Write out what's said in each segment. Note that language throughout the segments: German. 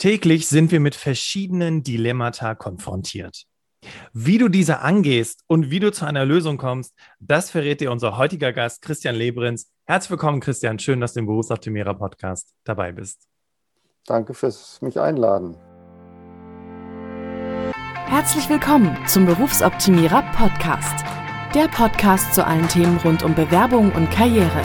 Täglich sind wir mit verschiedenen Dilemmata konfrontiert. Wie du diese angehst und wie du zu einer Lösung kommst, das verrät dir unser heutiger Gast Christian Lebrins. Herzlich willkommen, Christian. Schön, dass du im Berufsoptimierer Podcast dabei bist. Danke fürs mich einladen. Herzlich willkommen zum Berufsoptimierer Podcast. Der Podcast zu allen Themen rund um Bewerbung und Karriere.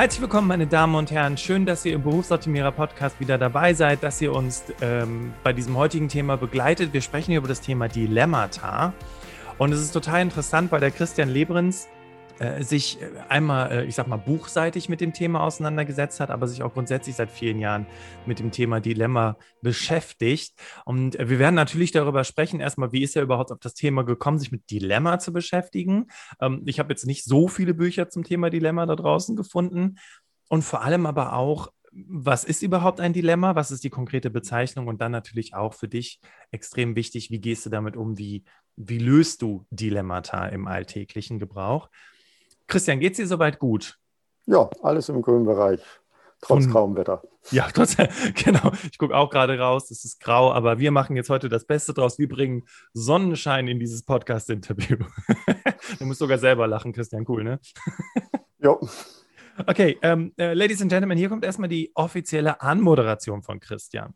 Herzlich willkommen, meine Damen und Herren. Schön, dass ihr im Berufsoptimierer Podcast wieder dabei seid, dass ihr uns ähm, bei diesem heutigen Thema begleitet. Wir sprechen über das Thema Dilemmata. Und es ist total interessant, weil der Christian Lebrens äh, sich äh, einmal, äh, ich sag mal, buchseitig mit dem Thema auseinandergesetzt hat, aber sich auch grundsätzlich seit vielen Jahren mit dem Thema Dilemma beschäftigt. Und wir werden natürlich darüber sprechen, erstmal, wie ist er überhaupt auf das Thema gekommen, sich mit Dilemma zu beschäftigen. Ähm, ich habe jetzt nicht so viele Bücher zum Thema Dilemma da draußen gefunden. Und vor allem aber auch, was ist überhaupt ein Dilemma? Was ist die konkrete Bezeichnung? Und dann natürlich auch für dich extrem wichtig, wie gehst du damit um? Wie, wie löst du Dilemmata im alltäglichen Gebrauch? Christian, geht es dir soweit gut? Ja, alles im grünen Bereich. Trotz Und, grauem Wetter. Ja, trotz, genau. Ich gucke auch gerade raus, es ist grau, aber wir machen jetzt heute das Beste draus. Wir bringen Sonnenschein in dieses Podcast-Interview. du musst sogar selber lachen, Christian. Cool, ne? ja. Okay, ähm, äh, Ladies and Gentlemen, hier kommt erstmal die offizielle Anmoderation von Christian.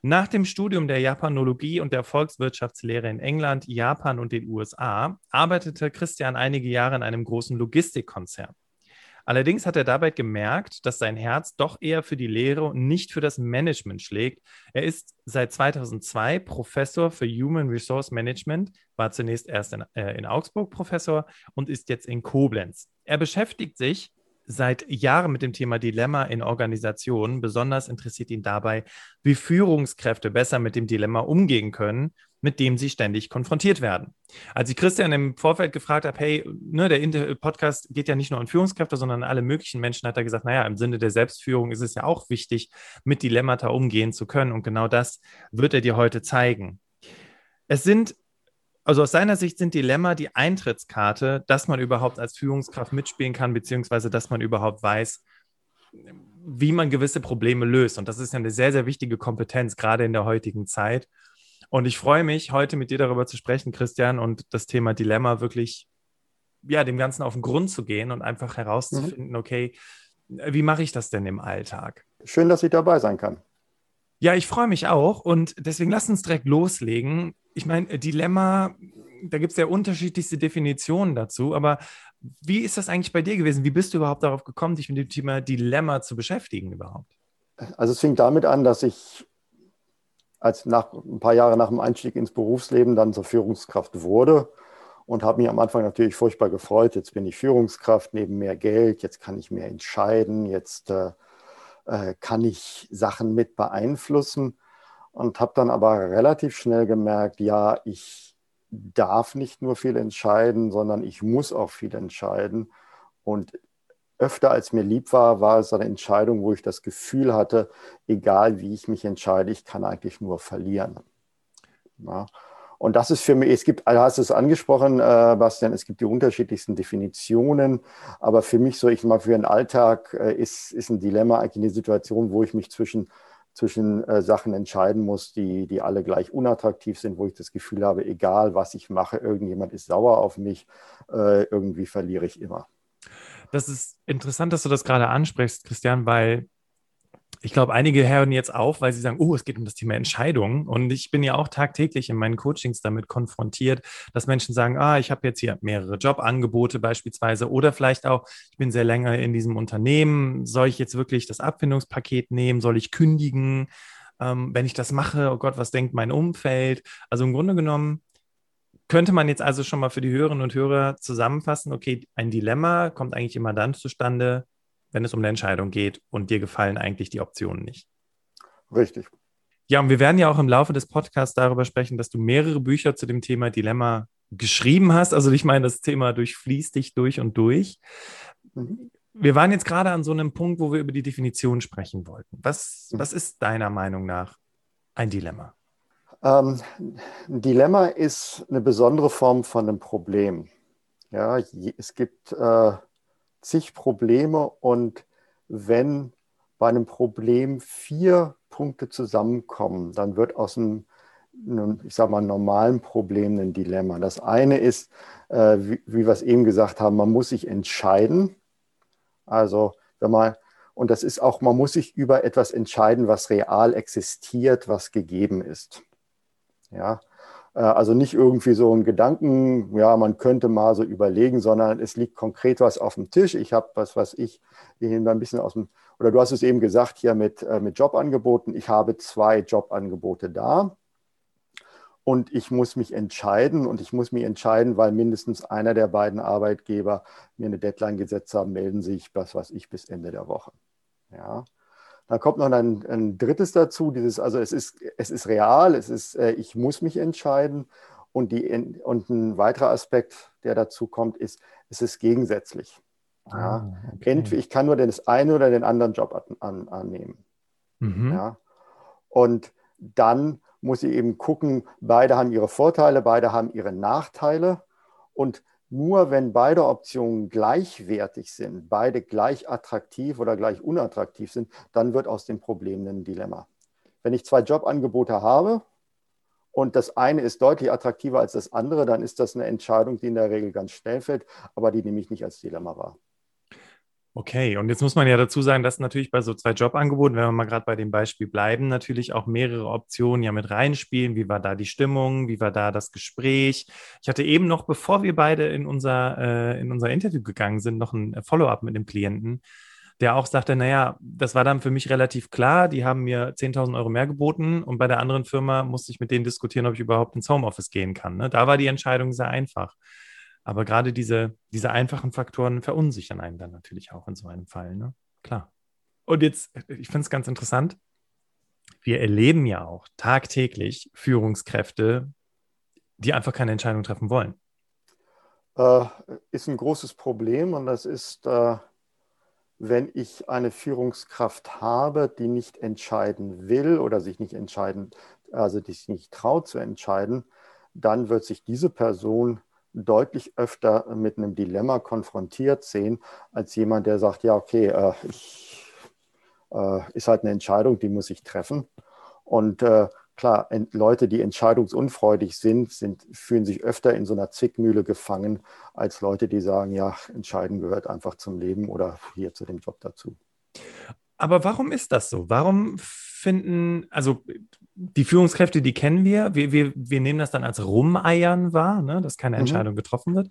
Nach dem Studium der Japanologie und der Volkswirtschaftslehre in England, Japan und den USA arbeitete Christian einige Jahre in einem großen Logistikkonzern. Allerdings hat er dabei gemerkt, dass sein Herz doch eher für die Lehre und nicht für das Management schlägt. Er ist seit 2002 Professor für Human Resource Management, war zunächst erst in, äh, in Augsburg Professor und ist jetzt in Koblenz. Er beschäftigt sich seit Jahren mit dem Thema Dilemma in Organisationen. Besonders interessiert ihn dabei, wie Führungskräfte besser mit dem Dilemma umgehen können, mit dem sie ständig konfrontiert werden. Als ich Christian im Vorfeld gefragt habe, hey, ne, der Podcast geht ja nicht nur an Führungskräfte, sondern an alle möglichen Menschen, hat er gesagt, naja, im Sinne der Selbstführung ist es ja auch wichtig, mit Dilemmata umgehen zu können. Und genau das wird er dir heute zeigen. Es sind also aus seiner Sicht sind Dilemma die Eintrittskarte, dass man überhaupt als Führungskraft mitspielen kann, beziehungsweise dass man überhaupt weiß, wie man gewisse Probleme löst. Und das ist ja eine sehr, sehr wichtige Kompetenz, gerade in der heutigen Zeit. Und ich freue mich, heute mit dir darüber zu sprechen, Christian, und das Thema Dilemma wirklich, ja, dem Ganzen auf den Grund zu gehen und einfach herauszufinden, mhm. okay, wie mache ich das denn im Alltag? Schön, dass ich dabei sein kann. Ja, ich freue mich auch und deswegen lass uns direkt loslegen. Ich meine, Dilemma, da gibt es ja unterschiedlichste Definitionen dazu, aber wie ist das eigentlich bei dir gewesen? Wie bist du überhaupt darauf gekommen, dich mit dem Thema Dilemma zu beschäftigen überhaupt? Also es fing damit an, dass ich als nach ein paar Jahre nach dem Einstieg ins Berufsleben dann zur Führungskraft wurde und habe mich am Anfang natürlich furchtbar gefreut. Jetzt bin ich Führungskraft, neben mehr Geld, jetzt kann ich mehr entscheiden, jetzt äh, äh, kann ich Sachen mit beeinflussen und habe dann aber relativ schnell gemerkt, ja, ich darf nicht nur viel entscheiden, sondern ich muss auch viel entscheiden. Und öfter als mir lieb war, war es eine Entscheidung, wo ich das Gefühl hatte, egal wie ich mich entscheide, ich kann eigentlich nur verlieren. Ja. Und das ist für mich, es gibt, du hast es angesprochen, äh, Bastian, es gibt die unterschiedlichsten Definitionen, aber für mich so, ich mal für den Alltag äh, ist, ist ein Dilemma eigentlich eine Situation, wo ich mich zwischen, zwischen äh, Sachen entscheiden muss, die, die alle gleich unattraktiv sind, wo ich das Gefühl habe, egal was ich mache, irgendjemand ist sauer auf mich, äh, irgendwie verliere ich immer. Das ist interessant, dass du das gerade ansprichst, Christian, weil ich glaube, einige hören jetzt auf, weil sie sagen, oh, es geht um das Thema Entscheidungen. Und ich bin ja auch tagtäglich in meinen Coachings damit konfrontiert, dass Menschen sagen, ah, ich habe jetzt hier mehrere Jobangebote beispielsweise oder vielleicht auch, ich bin sehr länger in diesem Unternehmen, soll ich jetzt wirklich das Abfindungspaket nehmen, soll ich kündigen? Ähm, wenn ich das mache, oh Gott, was denkt mein Umfeld? Also im Grunde genommen könnte man jetzt also schon mal für die Hörerinnen und Hörer zusammenfassen, okay, ein Dilemma kommt eigentlich immer dann zustande, wenn es um eine Entscheidung geht und dir gefallen eigentlich die Optionen nicht. Richtig. Ja, und wir werden ja auch im Laufe des Podcasts darüber sprechen, dass du mehrere Bücher zu dem Thema Dilemma geschrieben hast. Also ich meine, das Thema durchfließt dich durch und durch. Mhm. Wir waren jetzt gerade an so einem Punkt, wo wir über die Definition sprechen wollten. Was, mhm. was ist deiner Meinung nach ein Dilemma? Ähm, ein Dilemma ist eine besondere Form von einem Problem. Ja, es gibt äh, zig Probleme und wenn bei einem Problem vier Punkte zusammenkommen, dann wird aus einem, ich sage mal, normalen Problem ein Dilemma. Das eine ist, äh, wie, wie wir es eben gesagt haben, man muss sich entscheiden. Also wenn man, und das ist auch, man muss sich über etwas entscheiden, was real existiert, was gegeben ist. Ja, also nicht irgendwie so ein Gedanken, ja, man könnte mal so überlegen, sondern es liegt konkret was auf dem Tisch. Ich habe was, was ich, wir ein bisschen aus dem, oder du hast es eben gesagt hier mit, äh, mit Jobangeboten. Ich habe zwei Jobangebote da und ich muss mich entscheiden und ich muss mich entscheiden, weil mindestens einer der beiden Arbeitgeber mir eine Deadline gesetzt haben, melden sich, was weiß ich, bis Ende der Woche. Ja. Dann kommt noch ein, ein, drittes dazu, dieses, also es ist, es ist real, es ist, äh, ich muss mich entscheiden. Und, die, und ein weiterer Aspekt, der dazu kommt, ist, es ist gegensätzlich. Ah, ja. okay. Entweder ich kann nur den einen oder den anderen Job an, an, annehmen. Mhm. Ja. Und dann muss ich eben gucken, beide haben ihre Vorteile, beide haben ihre Nachteile. Und nur wenn beide Optionen gleichwertig sind, beide gleich attraktiv oder gleich unattraktiv sind, dann wird aus dem Problem ein Dilemma. Wenn ich zwei Jobangebote habe und das eine ist deutlich attraktiver als das andere, dann ist das eine Entscheidung, die in der Regel ganz schnell fällt, aber die nehme ich nicht als Dilemma wahr. Okay, und jetzt muss man ja dazu sagen, dass natürlich bei so zwei Jobangeboten, wenn wir mal gerade bei dem Beispiel bleiben, natürlich auch mehrere Optionen ja mit reinspielen. Wie war da die Stimmung? Wie war da das Gespräch? Ich hatte eben noch, bevor wir beide in unser, äh, in unser Interview gegangen sind, noch ein Follow-up mit dem Klienten, der auch sagte, naja, das war dann für mich relativ klar. Die haben mir 10.000 Euro mehr geboten und bei der anderen Firma musste ich mit denen diskutieren, ob ich überhaupt ins Homeoffice gehen kann. Ne? Da war die Entscheidung sehr einfach. Aber gerade diese, diese einfachen Faktoren verunsichern einen dann natürlich auch in so einem Fall, ne? Klar. Und jetzt, ich finde es ganz interessant, wir erleben ja auch tagtäglich Führungskräfte, die einfach keine Entscheidung treffen wollen. Äh, ist ein großes Problem und das ist, äh, wenn ich eine Führungskraft habe, die nicht entscheiden will oder sich nicht entscheiden, also die sich nicht traut zu entscheiden, dann wird sich diese Person deutlich öfter mit einem Dilemma konfrontiert sehen, als jemand, der sagt, ja, okay, äh, ich, äh, ist halt eine Entscheidung, die muss ich treffen. Und äh, klar, Leute, die entscheidungsunfreudig sind, sind, fühlen sich öfter in so einer Zwickmühle gefangen, als Leute, die sagen, ja, entscheiden gehört einfach zum Leben oder hier zu dem Job dazu. Aber warum ist das so? Warum finden, also die Führungskräfte, die kennen wir. Wir, wir, wir nehmen das dann als Rumeiern wahr, ne? dass keine mhm. Entscheidung getroffen wird.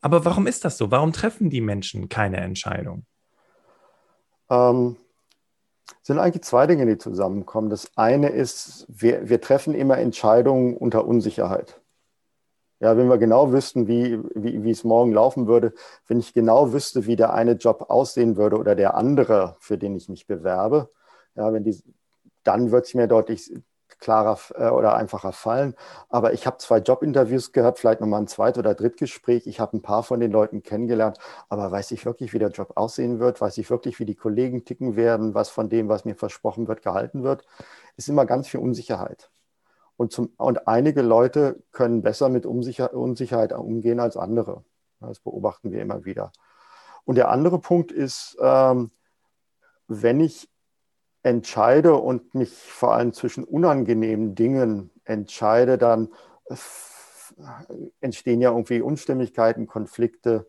Aber warum ist das so? Warum treffen die Menschen keine Entscheidung? Ähm, sind eigentlich zwei Dinge, die zusammenkommen. Das eine ist, wir, wir treffen immer Entscheidungen unter Unsicherheit. Ja, wenn wir genau wüssten, wie, wie, wie es morgen laufen würde, wenn ich genau wüsste, wie der eine Job aussehen würde oder der andere, für den ich mich bewerbe, ja, wenn die, dann wird es mir deutlich klarer äh, oder einfacher fallen. Aber ich habe zwei Jobinterviews gehabt, vielleicht nochmal ein Zweit- oder Drittgespräch. Ich habe ein paar von den Leuten kennengelernt, aber weiß ich wirklich, wie der Job aussehen wird? Weiß ich wirklich, wie die Kollegen ticken werden? Was von dem, was mir versprochen wird, gehalten wird? Ist immer ganz viel Unsicherheit. Und, zum, und einige Leute können besser mit Unsicher, Unsicherheit umgehen als andere. Das beobachten wir immer wieder. Und der andere Punkt ist, ähm, wenn ich entscheide und mich vor allem zwischen unangenehmen Dingen entscheide, dann entstehen ja irgendwie Unstimmigkeiten, Konflikte.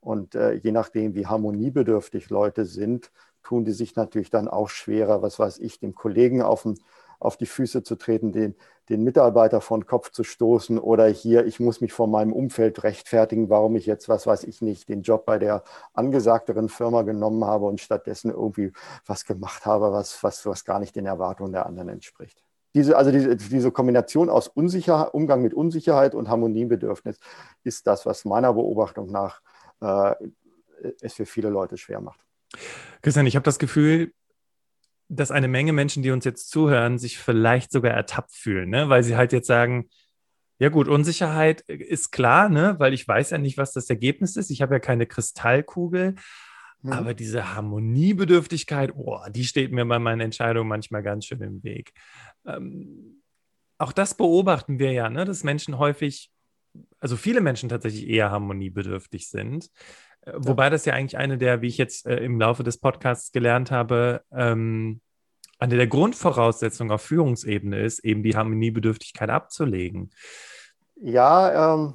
Und äh, je nachdem, wie harmoniebedürftig Leute sind, tun die sich natürlich dann auch schwerer, was weiß ich, dem Kollegen auf den auf die Füße zu treten, den, den Mitarbeiter von Kopf zu stoßen oder hier, ich muss mich vor meinem Umfeld rechtfertigen, warum ich jetzt, was weiß ich nicht, den Job bei der angesagteren Firma genommen habe und stattdessen irgendwie was gemacht habe, was, was, was gar nicht den Erwartungen der anderen entspricht. Diese, also diese, diese Kombination aus Unsicherheit, Umgang mit Unsicherheit und Harmoniebedürfnis ist das, was meiner Beobachtung nach äh, es für viele Leute schwer macht. Christian, ich habe das Gefühl, dass eine Menge Menschen, die uns jetzt zuhören, sich vielleicht sogar ertappt fühlen, ne? weil sie halt jetzt sagen, ja gut, Unsicherheit ist klar, ne? weil ich weiß ja nicht, was das Ergebnis ist. Ich habe ja keine Kristallkugel. Mhm. Aber diese Harmoniebedürftigkeit, oh, die steht mir bei meinen Entscheidungen manchmal ganz schön im Weg. Ähm, auch das beobachten wir ja, ne? dass Menschen häufig, also viele Menschen tatsächlich eher harmoniebedürftig sind. Wobei das ja eigentlich eine der, wie ich jetzt äh, im Laufe des Podcasts gelernt habe, ähm, eine der Grundvoraussetzungen auf Führungsebene ist, eben die Harmoniebedürftigkeit abzulegen. Ja, ähm,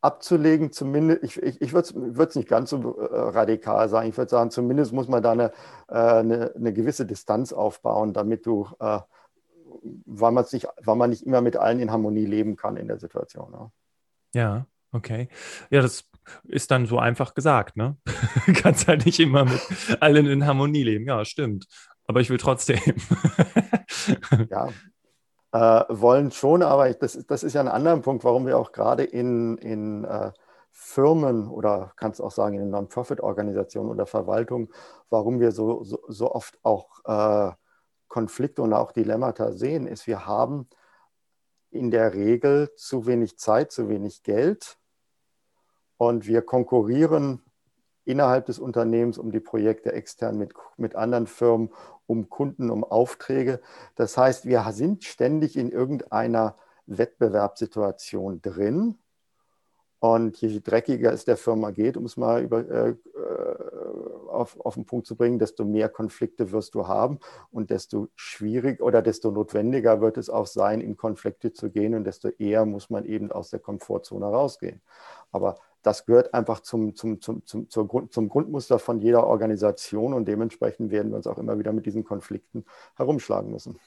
abzulegen, zumindest, ich, ich, ich würde es nicht ganz so äh, radikal sagen. Ich würde sagen, zumindest muss man da eine, äh, eine, eine, gewisse Distanz aufbauen, damit du, äh, weil, nicht, weil man nicht immer mit allen in Harmonie leben kann in der Situation. Ja, ja okay. Ja, das ist dann so einfach gesagt, ne? Kannst halt nicht immer mit allen in Harmonie leben. Ja, stimmt aber ich will trotzdem. ja, äh, wollen schon, aber ich, das, das ist ja ein anderer Punkt, warum wir auch gerade in, in äh, Firmen oder kannst auch sagen in Non-Profit-Organisationen oder Verwaltung, warum wir so, so, so oft auch äh, Konflikte und auch Dilemmata sehen, ist, wir haben in der Regel zu wenig Zeit, zu wenig Geld und wir konkurrieren innerhalb des Unternehmens um die Projekte extern mit, mit anderen Firmen um Kunden, um Aufträge. Das heißt, wir sind ständig in irgendeiner Wettbewerbssituation drin. Und je dreckiger es der Firma geht, um es mal über, äh, auf, auf den Punkt zu bringen, desto mehr Konflikte wirst du haben und desto schwierig oder desto notwendiger wird es auch sein, in Konflikte zu gehen und desto eher muss man eben aus der Komfortzone rausgehen. Aber das gehört einfach zum, zum, zum, zum, Grund, zum Grundmuster von jeder Organisation und dementsprechend werden wir uns auch immer wieder mit diesen Konflikten herumschlagen müssen.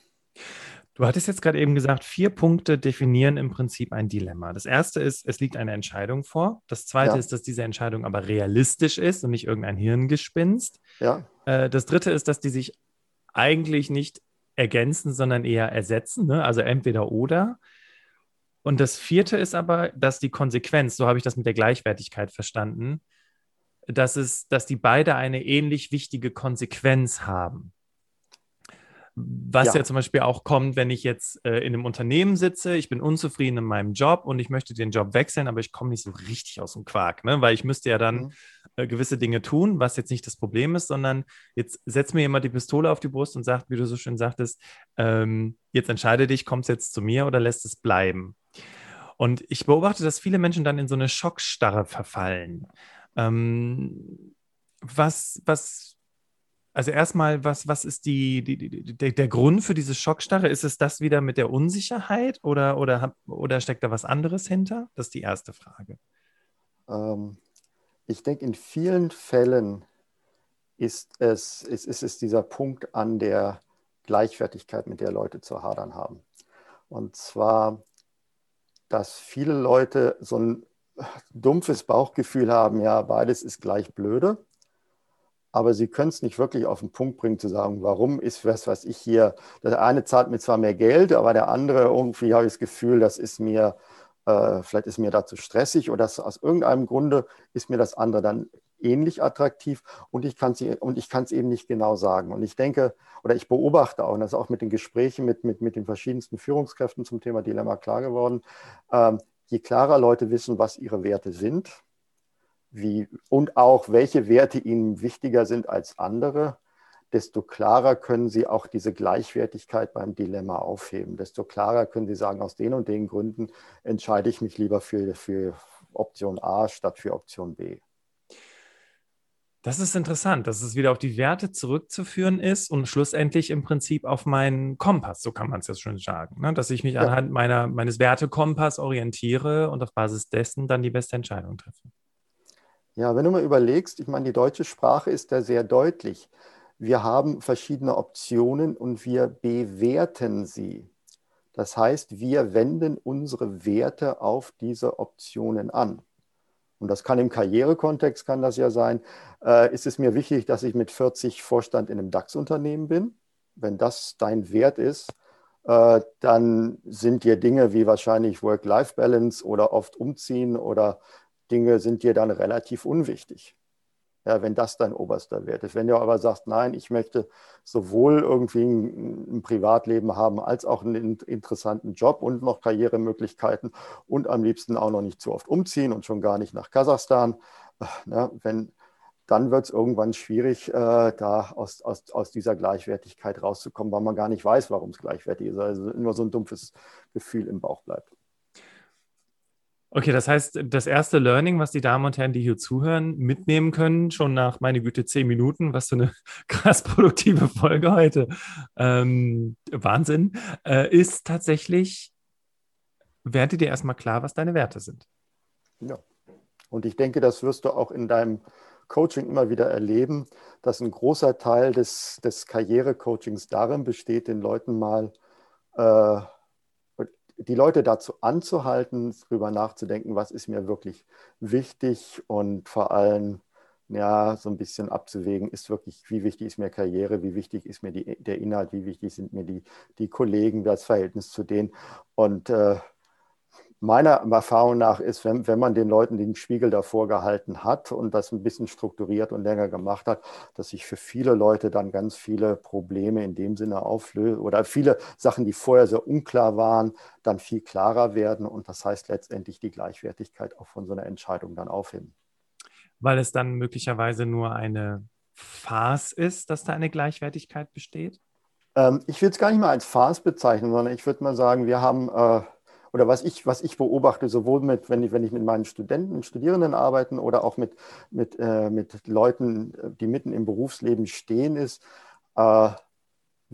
Du hattest jetzt gerade eben gesagt, vier Punkte definieren im Prinzip ein Dilemma. Das erste ist, es liegt eine Entscheidung vor. Das zweite ja. ist, dass diese Entscheidung aber realistisch ist und nicht irgendein Hirngespinst. Ja. Äh, das dritte ist, dass die sich eigentlich nicht ergänzen, sondern eher ersetzen. Ne? Also entweder oder. Und das vierte ist aber, dass die Konsequenz, so habe ich das mit der Gleichwertigkeit verstanden, dass es, dass die beide eine ähnlich wichtige Konsequenz haben. Was ja. ja. zum Beispiel auch kommt, wenn ich jetzt äh, in einem Unternehmen sitze, ich bin unzufrieden in meinem Job und ich möchte den Job wechseln, aber ich komme nicht so richtig aus dem Quark, ne? weil ich müsste ja dann mhm. äh, gewisse Dinge tun, was jetzt nicht das Problem ist, sondern jetzt setzt mir jemand die Pistole auf die Brust und sagt, wie du so schön sagtest, ähm, jetzt entscheide dich, kommst jetzt zu mir oder lässt es bleiben. Und ich beobachte, dass viele Menschen dann in so eine Schockstarre verfallen. Ähm, was, was, also erstmal, was, was ist die, die, die, der, der Grund für diese Schockstarre? Ist es das wieder mit der Unsicherheit oder, oder, oder steckt da was anderes hinter? Das ist die erste Frage. Ähm, ich denke, in vielen Fällen ist es, ist, ist es dieser Punkt an der Gleichwertigkeit, mit der Leute zu hadern haben. Und zwar dass viele Leute so ein dumpfes Bauchgefühl haben, ja, beides ist gleich blöde, aber sie können es nicht wirklich auf den Punkt bringen zu sagen, warum ist was, was ich hier, der eine zahlt mir zwar mehr Geld, aber der andere irgendwie habe ich das Gefühl, das ist mir, äh, vielleicht ist mir dazu stressig oder das, aus irgendeinem Grunde ist mir das andere dann ähnlich attraktiv und ich kann es eben nicht genau sagen. Und ich denke, oder ich beobachte auch, und das ist auch mit den Gesprächen mit, mit, mit den verschiedensten Führungskräften zum Thema Dilemma klar geworden, ähm, je klarer Leute wissen, was ihre Werte sind, wie, und auch welche Werte ihnen wichtiger sind als andere, desto klarer können sie auch diese Gleichwertigkeit beim Dilemma aufheben. Desto klarer können sie sagen, aus den und den Gründen entscheide ich mich lieber für, für Option A statt für Option B. Das ist interessant, dass es wieder auf die Werte zurückzuführen ist und schlussendlich im Prinzip auf meinen Kompass, so kann man es jetzt schon sagen, ne? dass ich mich ja. anhand meiner, meines Wertekompass orientiere und auf Basis dessen dann die beste Entscheidung treffe. Ja, wenn du mal überlegst, ich meine, die deutsche Sprache ist da sehr deutlich. Wir haben verschiedene Optionen und wir bewerten sie. Das heißt, wir wenden unsere Werte auf diese Optionen an und das kann im Karrierekontext kann das ja sein, äh, ist es mir wichtig, dass ich mit 40 Vorstand in einem DAX-Unternehmen bin. Wenn das dein Wert ist, äh, dann sind dir Dinge wie wahrscheinlich Work-Life-Balance oder oft umziehen oder Dinge sind dir dann relativ unwichtig. Ja, wenn das dein oberster Wert ist. Wenn du aber sagst, nein, ich möchte sowohl irgendwie ein, ein Privatleben haben, als auch einen interessanten Job und noch Karrieremöglichkeiten und am liebsten auch noch nicht zu oft umziehen und schon gar nicht nach Kasachstan, ja, wenn, dann wird es irgendwann schwierig, äh, da aus, aus, aus dieser Gleichwertigkeit rauszukommen, weil man gar nicht weiß, warum es gleichwertig ist. Also nur so ein dumpfes Gefühl im Bauch bleibt. Okay, das heißt, das erste Learning, was die Damen und Herren, die hier zuhören, mitnehmen können, schon nach, meine Güte, zehn Minuten, was für eine krass produktive Folge heute, ähm, Wahnsinn, äh, ist tatsächlich, werde dir erstmal klar, was deine Werte sind. Ja, und ich denke, das wirst du auch in deinem Coaching immer wieder erleben, dass ein großer Teil des, des Karrierecoachings darin besteht, den Leuten mal äh, die Leute dazu anzuhalten, darüber nachzudenken, was ist mir wirklich wichtig und vor allem ja, so ein bisschen abzuwägen, ist wirklich, wie wichtig ist mir Karriere, wie wichtig ist mir die, der Inhalt, wie wichtig sind mir die, die Kollegen, das Verhältnis zu denen. Und äh, meiner Erfahrung nach ist, wenn, wenn man den Leuten den Spiegel davor gehalten hat und das ein bisschen strukturiert und länger gemacht hat, dass sich für viele Leute dann ganz viele Probleme in dem Sinne auflösen oder viele Sachen, die vorher sehr unklar waren, dann viel klarer werden und das heißt letztendlich die Gleichwertigkeit auch von so einer Entscheidung dann aufheben. Weil es dann möglicherweise nur eine Farce ist, dass da eine Gleichwertigkeit besteht? Ähm, ich würde es gar nicht mal als Farce bezeichnen, sondern ich würde mal sagen, wir haben äh, oder was ich, was ich beobachte, sowohl mit, wenn ich, wenn ich mit meinen Studenten, Studierenden arbeite oder auch mit, mit, äh, mit Leuten, die mitten im Berufsleben stehen, ist, äh,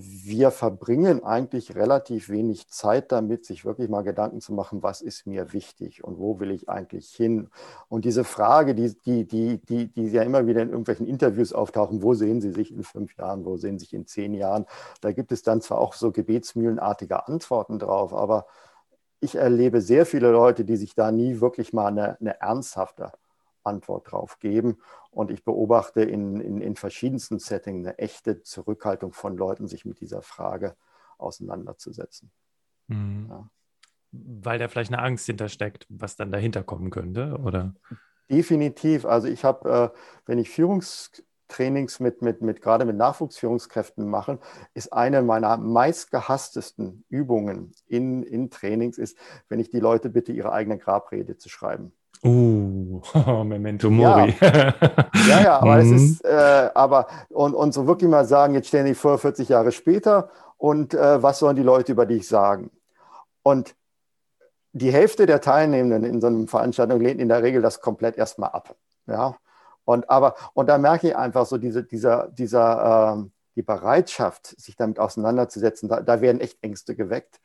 wir verbringen eigentlich relativ wenig Zeit damit, sich wirklich mal Gedanken zu machen, was ist mir wichtig und wo will ich eigentlich hin. Und diese Frage, die, die, die, die, die ja immer wieder in irgendwelchen Interviews auftauchen, wo sehen Sie sich in fünf Jahren, wo sehen Sie sich in zehn Jahren, da gibt es dann zwar auch so gebetsmühlenartige Antworten drauf, aber ich erlebe sehr viele Leute, die sich da nie wirklich mal eine, eine ernsthafte Antwort drauf geben. Und ich beobachte in, in, in, verschiedensten Settings eine echte Zurückhaltung von Leuten, sich mit dieser Frage auseinanderzusetzen. Mhm. Ja. Weil da vielleicht eine Angst hintersteckt, was dann dahinter kommen könnte, oder? Definitiv. Also ich habe, äh, wenn ich Führungs Trainings mit, mit, mit gerade mit Nachwuchsführungskräften machen, ist eine meiner meistgehasstesten Übungen in, in Trainings, ist, wenn ich die Leute bitte, ihre eigene Grabrede zu schreiben. Uh, Memento Mori. Ja, ja, ja aber mhm. es ist, äh, aber, und, und so wirklich mal sagen, jetzt stellen die vor 40 Jahre später und äh, was sollen die Leute über dich sagen? Und die Hälfte der Teilnehmenden in so einer Veranstaltung lehnt in der Regel das komplett erstmal ab. Ja, und, aber, und da merke ich einfach so diese, dieser, dieser, ähm, die Bereitschaft, sich damit auseinanderzusetzen, da, da werden echt Ängste geweckt.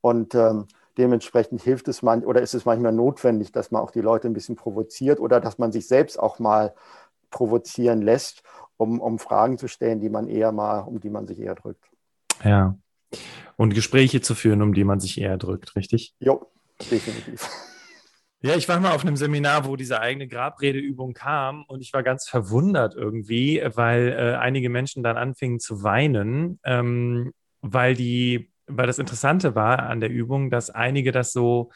Und ähm, dementsprechend hilft es man oder ist es manchmal notwendig, dass man auch die Leute ein bisschen provoziert oder dass man sich selbst auch mal provozieren lässt, um, um Fragen zu stellen, die man eher mal, um die man sich eher drückt. Ja. Und Gespräche zu führen, um die man sich eher drückt, richtig? Jo, definitiv. Ja, ich war mal auf einem Seminar, wo diese eigene Grabredeübung kam und ich war ganz verwundert irgendwie, weil äh, einige Menschen dann anfingen zu weinen, ähm, weil die, weil das Interessante war an der Übung, dass einige das so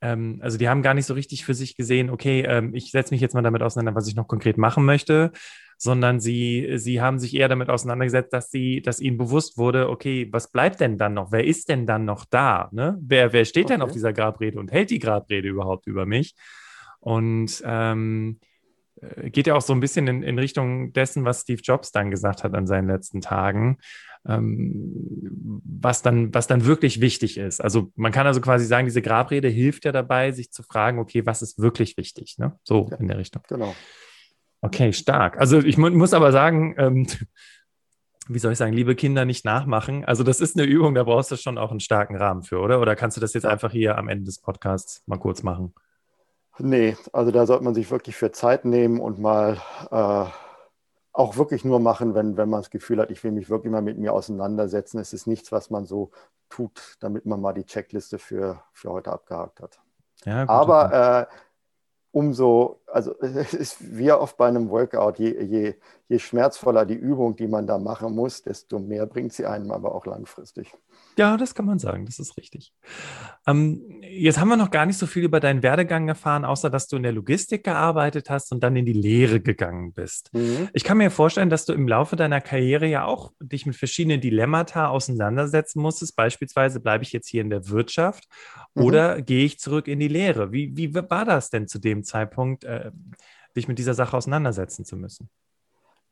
ähm, also die haben gar nicht so richtig für sich gesehen, okay, ähm, ich setze mich jetzt mal damit auseinander, was ich noch konkret machen möchte, sondern sie, sie haben sich eher damit auseinandergesetzt, dass sie, dass ihnen bewusst wurde, okay, was bleibt denn dann noch? Wer ist denn dann noch da? Ne? Wer, wer steht okay. denn auf dieser Grabrede und hält die Grabrede überhaupt über mich? Und ähm, äh, geht ja auch so ein bisschen in, in Richtung dessen, was Steve Jobs dann gesagt hat an seinen letzten Tagen ähm, was, dann, was dann wirklich wichtig ist. Also man kann also quasi sagen, diese Grabrede hilft ja dabei, sich zu fragen, okay, was ist wirklich wichtig? Ne? So ja, in der Richtung. Genau. Okay, stark. Also ich mu muss aber sagen, ähm, wie soll ich sagen, liebe Kinder, nicht nachmachen. Also das ist eine Übung, da brauchst du schon auch einen starken Rahmen für, oder? Oder kannst du das jetzt einfach hier am Ende des Podcasts mal kurz machen? Nee, also da sollte man sich wirklich für Zeit nehmen und mal äh, auch wirklich nur machen, wenn, wenn man das Gefühl hat, ich will mich wirklich mal mit mir auseinandersetzen. Es ist nichts, was man so tut, damit man mal die Checkliste für, für heute abgehakt hat. Ja, gut, Aber äh, umso, also es ist wie oft bei einem Workout, je, je, je schmerzvoller die Übung, die man da machen muss, desto mehr bringt sie einem aber auch langfristig. Ja, das kann man sagen, das ist richtig. Ähm, jetzt haben wir noch gar nicht so viel über deinen Werdegang erfahren, außer dass du in der Logistik gearbeitet hast und dann in die Lehre gegangen bist. Mhm. Ich kann mir vorstellen, dass du im Laufe deiner Karriere ja auch dich mit verschiedenen Dilemmata auseinandersetzen musstest. Beispielsweise bleibe ich jetzt hier in der Wirtschaft mhm. oder gehe ich zurück in die Lehre? Wie, wie war das denn zu dem Zeitpunkt, äh, dich mit dieser Sache auseinandersetzen zu müssen?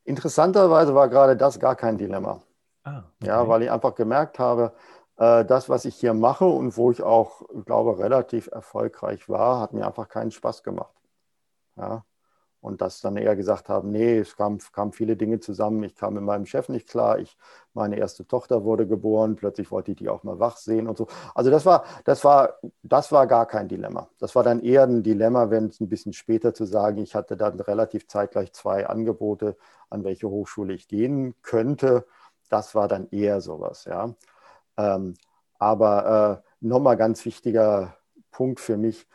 Interessanterweise war gerade das gar kein Dilemma. Ah, okay. Ja, weil ich einfach gemerkt habe, äh, das, was ich hier mache und wo ich auch, glaube relativ erfolgreich war, hat mir einfach keinen Spaß gemacht. Ja. Und dass dann eher gesagt haben, nee, es kamen kam viele Dinge zusammen. Ich kam mit meinem Chef nicht klar. Ich, meine erste Tochter wurde geboren. Plötzlich wollte ich die auch mal wach sehen und so. Also das war, das war, das war gar kein Dilemma. Das war dann eher ein Dilemma, wenn es ein bisschen später zu sagen, ich hatte dann relativ zeitgleich zwei Angebote, an welche Hochschule ich gehen könnte. Das war dann eher sowas, ja. Ähm, aber äh, nochmal ganz wichtiger Punkt für mich,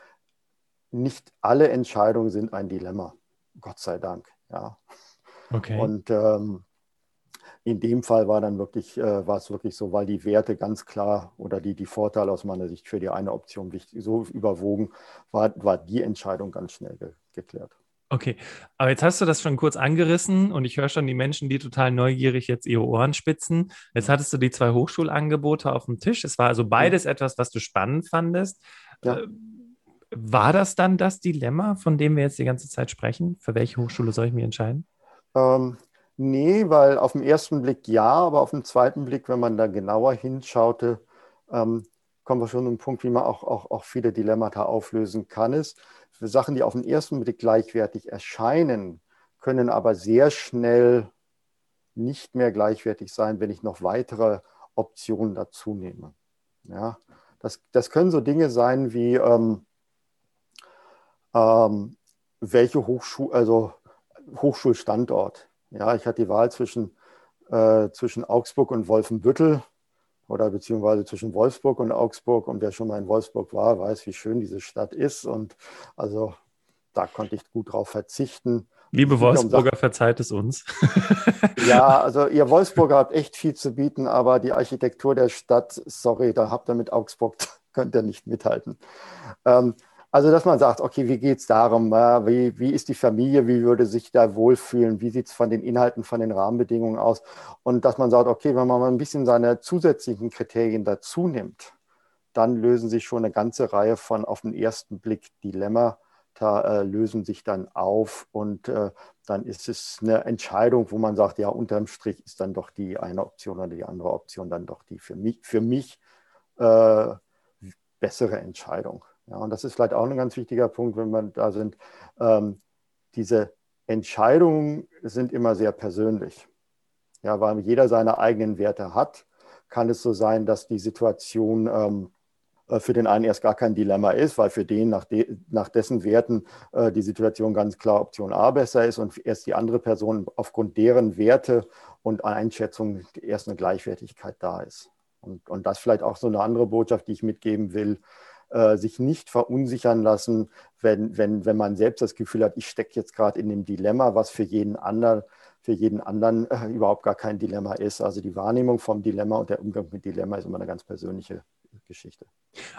nicht alle Entscheidungen sind ein Dilemma. Gott sei Dank, ja. Okay. Und ähm, in dem Fall war dann wirklich, äh, war es wirklich so, weil die Werte ganz klar oder die, die Vorteile aus meiner Sicht für die eine Option wichtig, so überwogen, war, war die Entscheidung ganz schnell ge geklärt. Okay, aber jetzt hast du das schon kurz angerissen und ich höre schon die Menschen, die total neugierig jetzt ihre Ohren spitzen. Jetzt hattest du die zwei Hochschulangebote auf dem Tisch. Es war also beides ja. etwas, was du spannend fandest. Ja. War das dann das Dilemma, von dem wir jetzt die ganze Zeit sprechen? Für welche Hochschule soll ich mich entscheiden? Ähm, nee, weil auf den ersten Blick ja, aber auf den zweiten Blick, wenn man da genauer hinschaute, ähm, kommen wir schon zum Punkt, wie man auch, auch, auch viele Dilemmata auflösen kann, ist, für Sachen, die auf den ersten Blick gleichwertig erscheinen, können aber sehr schnell nicht mehr gleichwertig sein, wenn ich noch weitere Optionen dazu nehme. Ja, das, das können so Dinge sein wie ähm, ähm, welche Hochschule, also Hochschulstandort. Ja, ich hatte die Wahl zwischen, äh, zwischen Augsburg und Wolfenbüttel oder beziehungsweise zwischen Wolfsburg und Augsburg. Und wer schon mal in Wolfsburg war, weiß, wie schön diese Stadt ist. Und also da konnte ich gut drauf verzichten. Liebe Wolfsburger, verzeiht es uns. ja, also ihr Wolfsburger habt echt viel zu bieten, aber die Architektur der Stadt, sorry, da habt ihr mit Augsburg, könnt ihr nicht mithalten. Ähm, also, dass man sagt, okay, wie geht es darum? Wie, wie ist die Familie? Wie würde sich da wohlfühlen? Wie sieht es von den Inhalten, von den Rahmenbedingungen aus? Und dass man sagt, okay, wenn man mal ein bisschen seine zusätzlichen Kriterien dazu nimmt, dann lösen sich schon eine ganze Reihe von auf den ersten Blick Dilemmata, äh, lösen sich dann auf und äh, dann ist es eine Entscheidung, wo man sagt, ja, unterm Strich ist dann doch die eine Option oder die andere Option dann doch die für mich, für mich äh, bessere Entscheidung. Ja, und das ist vielleicht auch ein ganz wichtiger Punkt, wenn man da sind. Ähm, diese Entscheidungen sind immer sehr persönlich. Ja, weil jeder seine eigenen Werte hat, kann es so sein, dass die Situation ähm, äh, für den einen erst gar kein Dilemma ist, weil für den nach, de nach dessen Werten äh, die Situation ganz klar Option A besser ist und erst die andere Person aufgrund deren Werte und Einschätzung erst eine Gleichwertigkeit da ist. Und, und das vielleicht auch so eine andere Botschaft, die ich mitgeben will. Äh, sich nicht verunsichern lassen, wenn, wenn, wenn man selbst das Gefühl hat, ich stecke jetzt gerade in dem Dilemma, was für jeden anderen, für jeden anderen äh, überhaupt gar kein Dilemma ist. Also die Wahrnehmung vom Dilemma und der Umgang mit Dilemma ist immer eine ganz persönliche Geschichte.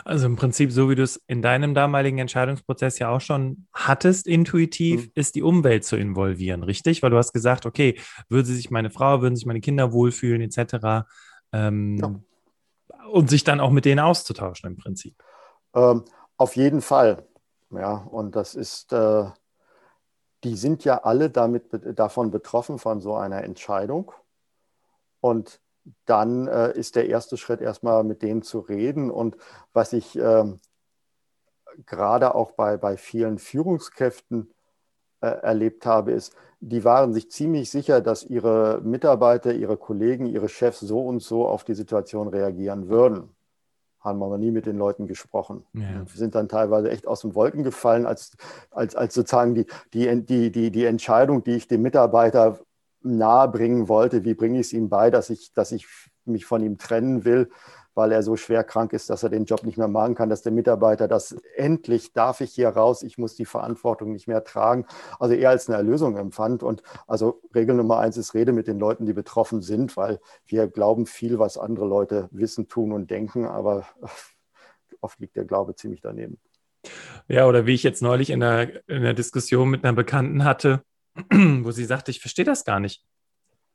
Also im Prinzip, so wie du es in deinem damaligen Entscheidungsprozess ja auch schon hattest, intuitiv, mhm. ist die Umwelt zu involvieren, richtig? Weil du hast gesagt, okay, würde sich meine Frau, würden sich meine Kinder wohlfühlen, etc. Ähm, ja. Und sich dann auch mit denen auszutauschen im Prinzip. Ähm, auf jeden Fall. Ja, und das ist, äh, die sind ja alle damit, davon betroffen, von so einer Entscheidung. Und dann äh, ist der erste Schritt erstmal mit denen zu reden. Und was ich äh, gerade auch bei, bei vielen Führungskräften äh, erlebt habe, ist, die waren sich ziemlich sicher, dass ihre Mitarbeiter, ihre Kollegen, ihre Chefs so und so auf die Situation reagieren würden haben wir noch nie mit den Leuten gesprochen. Ja. Wir sind dann teilweise echt aus den Wolken gefallen, als, als, als sozusagen die, die, die, die, die Entscheidung, die ich dem Mitarbeiter nahebringen wollte, wie bringe ich es ihm bei, dass ich, dass ich mich von ihm trennen will, weil er so schwer krank ist, dass er den Job nicht mehr machen kann, dass der Mitarbeiter das endlich darf ich hier raus, ich muss die Verantwortung nicht mehr tragen, also eher als eine Erlösung empfand. Und also Regel Nummer eins ist, rede mit den Leuten, die betroffen sind, weil wir glauben viel, was andere Leute wissen, tun und denken, aber oft liegt der Glaube ziemlich daneben. Ja, oder wie ich jetzt neulich in einer, in einer Diskussion mit einer Bekannten hatte, wo sie sagte, ich verstehe das gar nicht.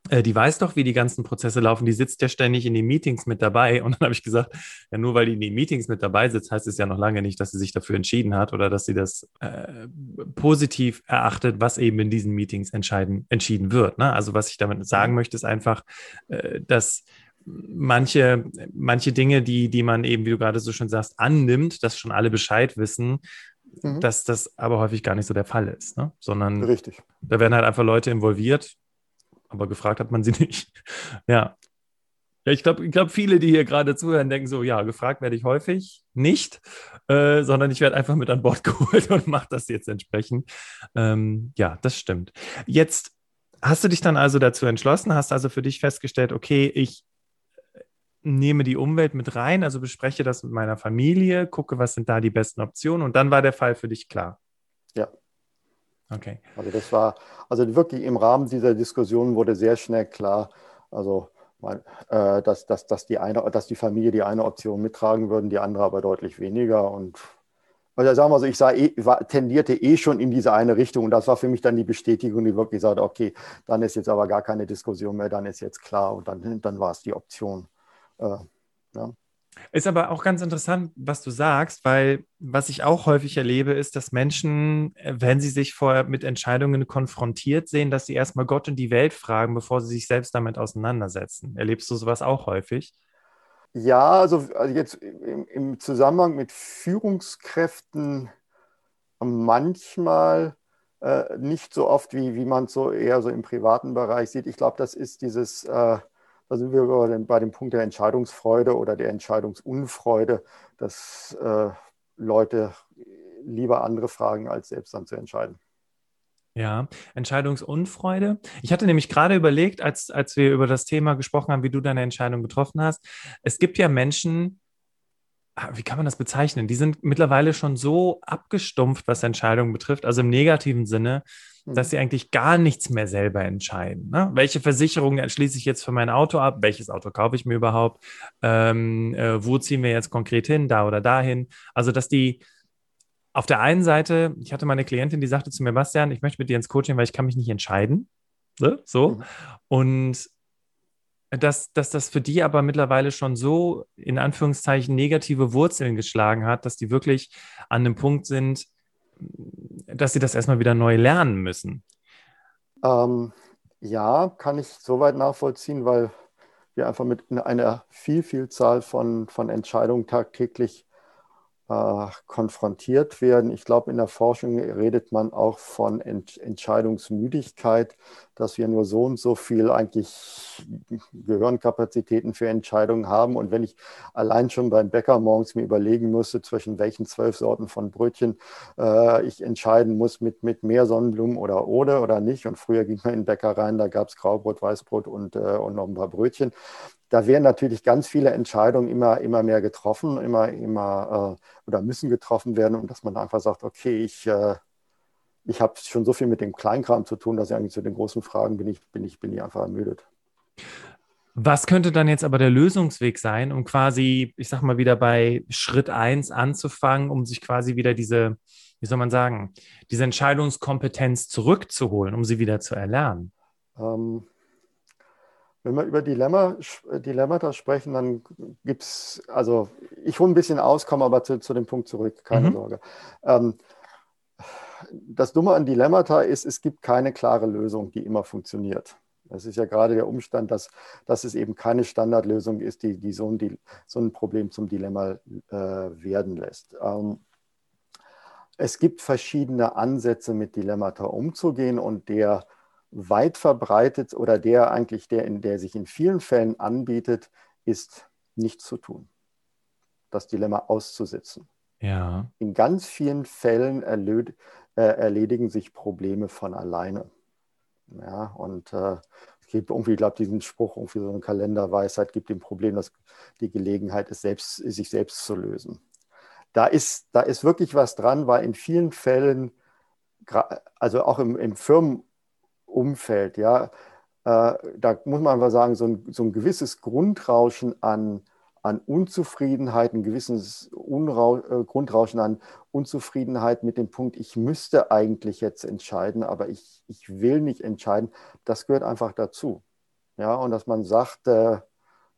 Äh, die weiß doch, wie die ganzen Prozesse laufen. Die sitzt ja ständig in den Meetings mit dabei. Und dann habe ich gesagt, ja, nur weil die in den Meetings mit dabei sitzt, heißt es ja noch lange nicht, dass sie sich dafür entschieden hat oder dass sie das äh, positiv erachtet, was eben in diesen Meetings entscheiden, entschieden wird. Ne? Also was ich damit sagen möchte, ist einfach, äh, dass manche, manche Dinge, die, die man eben, wie du gerade so schön sagst, annimmt, dass schon alle Bescheid wissen, mhm. dass das aber häufig gar nicht so der Fall ist, ne? sondern Richtig. da werden halt einfach Leute involviert, aber gefragt hat man sie nicht. ja. Ja, ich glaube, ich glaub, viele, die hier gerade zuhören, denken so, ja, gefragt werde ich häufig nicht, äh, sondern ich werde einfach mit an Bord geholt und mache das jetzt entsprechend. Ähm, ja, das stimmt. Jetzt hast du dich dann also dazu entschlossen, hast also für dich festgestellt, okay, ich nehme die Umwelt mit rein, also bespreche das mit meiner Familie, gucke, was sind da die besten Optionen und dann war der Fall für dich klar. Ja. Okay. Also das war, also wirklich im Rahmen dieser Diskussion wurde sehr schnell klar, also äh, dass, dass, dass, die eine, dass die Familie die eine Option mittragen würden, die andere aber deutlich weniger. Und also sagen wir so, ich sah eh, war, tendierte eh schon in diese eine Richtung und das war für mich dann die Bestätigung, die wirklich sagte, okay, dann ist jetzt aber gar keine Diskussion mehr, dann ist jetzt klar und dann, dann war es die Option. Äh, ja. Ist aber auch ganz interessant, was du sagst, weil was ich auch häufig erlebe, ist, dass Menschen, äh, wenn sie sich vorher mit Entscheidungen konfrontiert sehen, dass sie erstmal Gott und die Welt fragen, bevor sie sich selbst damit auseinandersetzen. Erlebst du sowas auch häufig? Ja, also, also jetzt im, im, Zusammenhang mit Führungskräften manchmal äh, nicht so oft, wie, wie man es so eher so im privaten Bereich sieht. Ich glaube, das ist dieses äh, da sind wir bei dem, bei dem Punkt der Entscheidungsfreude oder der Entscheidungsunfreude, dass äh, Leute lieber andere fragen, als selbst dann zu entscheiden. Ja, Entscheidungsunfreude. Ich hatte nämlich gerade überlegt, als, als wir über das Thema gesprochen haben, wie du deine Entscheidung getroffen hast. Es gibt ja Menschen, ah, wie kann man das bezeichnen? Die sind mittlerweile schon so abgestumpft, was Entscheidungen betrifft, also im negativen Sinne, dass mhm. sie eigentlich gar nichts mehr selber entscheiden. Ne? Welche Versicherungen schließe ich jetzt für mein Auto ab? Welches Auto kaufe ich mir überhaupt? Ähm, äh, wo ziehen wir jetzt konkret hin? Da oder dahin? Also, dass die auf der einen Seite, ich hatte mal eine Klientin, die sagte zu mir, Bastian, ich möchte mit dir ins Coaching, weil ich kann mich nicht entscheiden. Ne? So. Mhm. Und dass, dass das für die aber mittlerweile schon so in Anführungszeichen negative Wurzeln geschlagen hat, dass die wirklich an einem Punkt sind, dass sie das erstmal wieder neu lernen müssen? Ähm, ja, kann ich soweit nachvollziehen, weil wir einfach mit einer viel, Vielzahl von, von Entscheidungen tagtäglich äh, konfrontiert werden. Ich glaube, in der Forschung redet man auch von Ent Entscheidungsmüdigkeit, dass wir nur so und so viel eigentlich Gehirnkapazitäten für Entscheidungen haben. Und wenn ich allein schon beim Bäcker morgens mir überlegen müsste, zwischen welchen zwölf Sorten von Brötchen äh, ich entscheiden muss, mit, mit mehr Sonnenblumen oder ohne oder nicht. Und früher ging man in den Bäcker rein, da gab es Graubrot, Weißbrot und, äh, und noch ein paar Brötchen da werden natürlich ganz viele Entscheidungen immer, immer mehr getroffen, immer, immer äh, oder müssen getroffen werden und dass man einfach sagt, okay, ich, äh, ich habe schon so viel mit dem Kleinkram zu tun, dass ich eigentlich zu den großen Fragen bin ich, bin ich, bin ich einfach ermüdet. Was könnte dann jetzt aber der Lösungsweg sein, um quasi, ich sag mal, wieder bei Schritt 1 anzufangen, um sich quasi wieder diese, wie soll man sagen, diese Entscheidungskompetenz zurückzuholen, um sie wieder zu erlernen? Ähm, wenn wir über Dilemma, Dilemmata sprechen, dann gibt es, also ich hole ein bisschen aus, komme aber zu, zu dem Punkt zurück, keine mhm. Sorge. Ähm, das Dumme an Dilemmata ist, es gibt keine klare Lösung, die immer funktioniert. Das ist ja gerade der Umstand, dass, dass es eben keine Standardlösung ist, die, die, so, ein, so ein Problem zum Dilemma äh, werden lässt. Ähm, es gibt verschiedene Ansätze, mit Dilemmata umzugehen und der weit verbreitet oder der eigentlich, der, in, der sich in vielen Fällen anbietet, ist nichts zu tun. Das Dilemma auszusitzen. Ja. In ganz vielen Fällen erlöd, äh, erledigen sich Probleme von alleine. Ja, und äh, es gibt irgendwie, ich glaube, diesen Spruch, irgendwie so eine Kalenderweisheit gibt dem Problem, dass die Gelegenheit ist, selbst, sich selbst zu lösen. Da ist, da ist wirklich was dran, weil in vielen Fällen, also auch im, im Firmenumfeld, ja, äh, da muss man einfach sagen, so ein, so ein gewisses Grundrauschen an, an Unzufriedenheit, ein gewisses Unrau, äh, Grundrauschen an Unzufriedenheit mit dem Punkt, ich müsste eigentlich jetzt entscheiden, aber ich, ich will nicht entscheiden, das gehört einfach dazu. Ja, und dass man sagt, äh,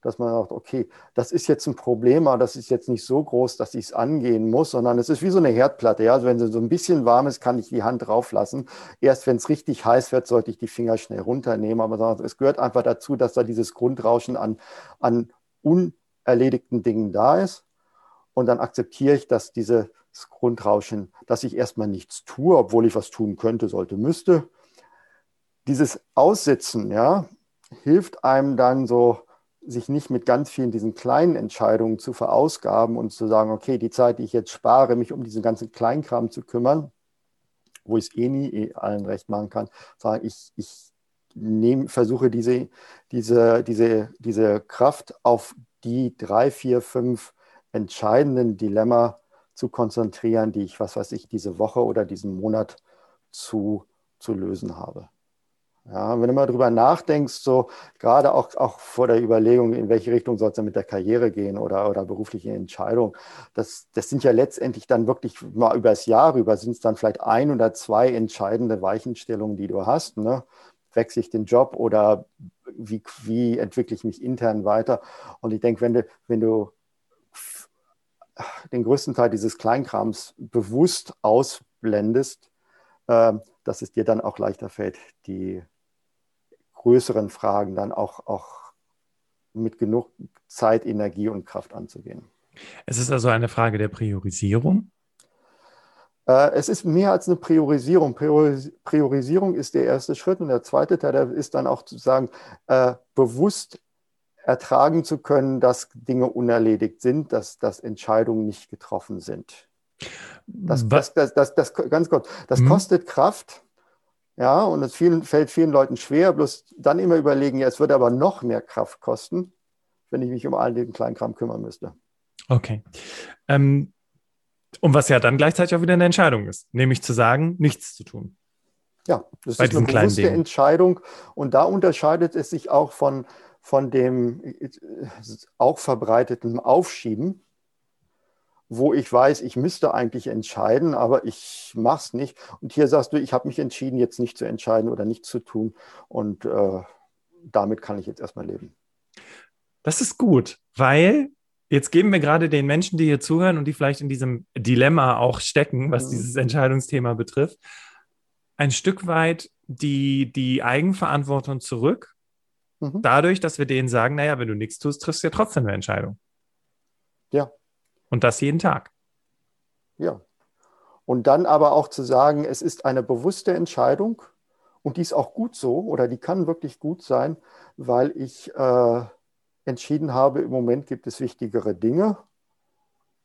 dass man sagt, okay, das ist jetzt ein Problem, aber das ist jetzt nicht so groß, dass ich es angehen muss, sondern es ist wie so eine Herdplatte. Ja? Also wenn sie so ein bisschen warm ist, kann ich die Hand drauf lassen. Erst wenn es richtig heiß wird, sollte ich die Finger schnell runternehmen. Aber es gehört einfach dazu, dass da dieses Grundrauschen an, an unerledigten Dingen da ist. Und dann akzeptiere ich, dass dieses Grundrauschen, dass ich erstmal nichts tue, obwohl ich was tun könnte, sollte, müsste. Dieses Aussitzen, ja, hilft einem dann so, sich nicht mit ganz vielen diesen kleinen Entscheidungen zu verausgaben und zu sagen, okay, die Zeit, die ich jetzt spare, mich um diesen ganzen Kleinkram zu kümmern, wo ich es eh nie eh allen recht machen kann, sagen, ich, ich nehm, versuche diese, diese, diese, diese Kraft auf die drei, vier, fünf entscheidenden Dilemma zu konzentrieren, die ich, was weiß ich, diese Woche oder diesen Monat zu, zu lösen habe. Ja, wenn du mal drüber nachdenkst, so gerade auch, auch vor der Überlegung, in welche Richtung soll es dann mit der Karriere gehen oder, oder berufliche Entscheidung, das, das sind ja letztendlich dann wirklich mal übers Jahr rüber, sind es dann vielleicht ein oder zwei entscheidende Weichenstellungen, die du hast. Ne? Wechsle ich den Job oder wie, wie entwickle ich mich intern weiter? Und ich denke, wenn du, wenn du den größten Teil dieses Kleinkrams bewusst ausblendest, äh, dass es dir dann auch leichter fällt, die größeren Fragen dann auch, auch mit genug Zeit, Energie und Kraft anzugehen. Es ist also eine Frage der Priorisierung? Äh, es ist mehr als eine Priorisierung. Priorisierung ist der erste Schritt und der zweite Teil ist dann auch zu sagen, äh, bewusst ertragen zu können, dass Dinge unerledigt sind, dass, dass Entscheidungen nicht getroffen sind. Das, das, das, das, das ganz kurz, das hm. kostet Kraft, ja, und es vielen, fällt vielen Leuten schwer, bloß dann immer überlegen, ja, es würde aber noch mehr Kraft kosten, wenn ich mich um all den Kleinkram kümmern müsste. Okay. Ähm, und was ja dann gleichzeitig auch wieder eine Entscheidung ist, nämlich zu sagen, nichts zu tun. Ja, das ist eine bewusste Entscheidung. Und da unterscheidet es sich auch von, von dem äh, auch verbreiteten Aufschieben wo ich weiß, ich müsste eigentlich entscheiden, aber ich mache es nicht. Und hier sagst du, ich habe mich entschieden, jetzt nicht zu entscheiden oder nicht zu tun. Und äh, damit kann ich jetzt erstmal leben. Das ist gut, weil jetzt geben wir gerade den Menschen, die hier zuhören und die vielleicht in diesem Dilemma auch stecken, was mhm. dieses Entscheidungsthema betrifft, ein Stück weit die, die Eigenverantwortung zurück. Mhm. Dadurch, dass wir denen sagen, naja, wenn du nichts tust, triffst du ja trotzdem eine Entscheidung. Ja, und das jeden Tag. Ja. Und dann aber auch zu sagen, es ist eine bewusste Entscheidung und die ist auch gut so oder die kann wirklich gut sein, weil ich äh, entschieden habe, im Moment gibt es wichtigere Dinge.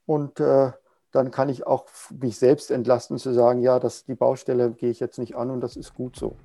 Und äh, dann kann ich auch mich selbst entlasten zu sagen, ja, das, die Baustelle gehe ich jetzt nicht an und das ist gut so.